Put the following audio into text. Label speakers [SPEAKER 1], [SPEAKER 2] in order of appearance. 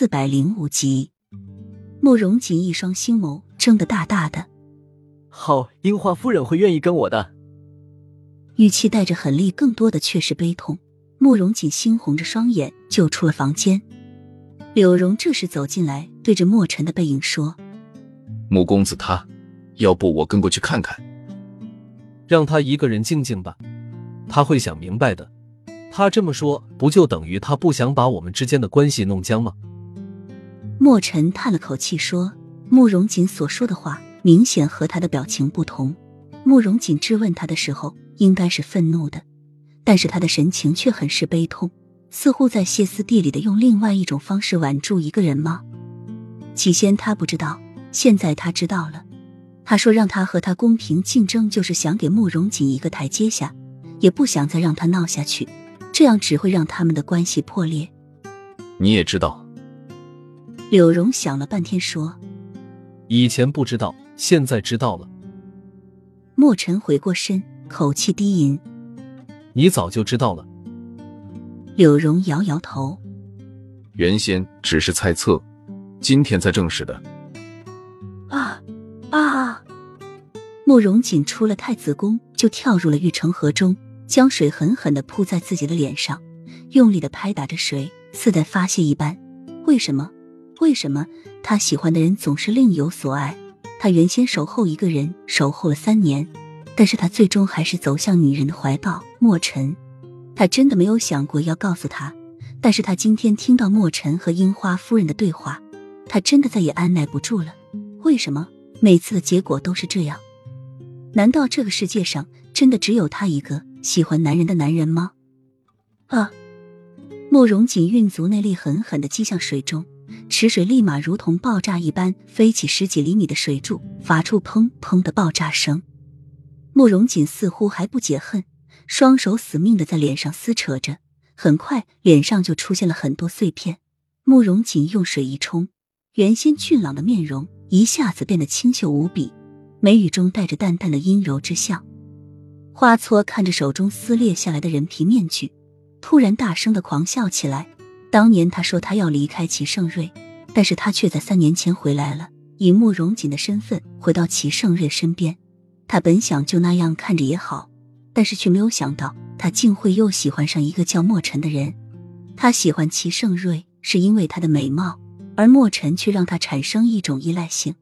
[SPEAKER 1] 四百零五集，慕容锦一双星眸睁得大大的。
[SPEAKER 2] 好，樱花夫人会愿意跟我的。
[SPEAKER 1] 语气带着狠厉，更多的却是悲痛。慕容锦猩红着双眼就出了房间。柳荣这时走进来，对着墨尘的背影说：“
[SPEAKER 3] 穆公子他，要不我跟过去看看？
[SPEAKER 4] 让他一个人静静吧，他会想明白的。他这么说，不就等于他不想把我们之间的关系弄僵吗？”
[SPEAKER 1] 墨尘叹了口气说：“慕容锦所说的话，明显和他的表情不同。慕容锦质问他的时候，应该是愤怒的，但是他的神情却很是悲痛。”似乎在歇斯底里的用另外一种方式挽住一个人吗？起先他不知道，现在他知道了。他说让他和他公平竞争，就是想给慕容锦一个台阶下，也不想再让他闹下去，这样只会让他们的关系破裂。
[SPEAKER 3] 你也知道？
[SPEAKER 1] 柳荣想了半天说：“
[SPEAKER 4] 以前不知道，现在知道了。”
[SPEAKER 1] 墨尘回过身，口气低吟：“
[SPEAKER 4] 你早就知道了。”
[SPEAKER 1] 柳荣摇摇头，
[SPEAKER 3] 原先只是猜测，今天才证实的。
[SPEAKER 1] 啊啊！慕容锦出了太子宫，就跳入了玉成河中，将水狠狠的扑在自己的脸上，用力的拍打着水，似在发泄一般。为什么？为什么他喜欢的人总是另有所爱？他原先守候一个人，守候了三年，但是他最终还是走向女人的怀抱。墨尘。他真的没有想过要告诉他，但是他今天听到墨尘和樱花夫人的对话，他真的再也按耐不住了。为什么每次的结果都是这样？难道这个世界上真的只有他一个喜欢男人的男人吗？啊！慕容锦运足内力，狠狠的击向水中，池水立马如同爆炸一般飞起十几厘米的水柱，发出砰砰的爆炸声。慕容锦似乎还不解恨。双手死命的在脸上撕扯着，很快脸上就出现了很多碎片。慕容锦用水一冲，原先俊朗的面容一下子变得清秀无比，眉宇中带着淡淡的阴柔之笑。花错看着手中撕裂下来的人皮面具，突然大声的狂笑起来。当年他说他要离开齐盛瑞，但是他却在三年前回来了，以慕容锦的身份回到齐盛瑞身边。他本想就那样看着也好。但是却没有想到，他竟会又喜欢上一个叫墨尘的人。他喜欢齐盛瑞是因为他的美貌，而墨尘却让他产生一种依赖性。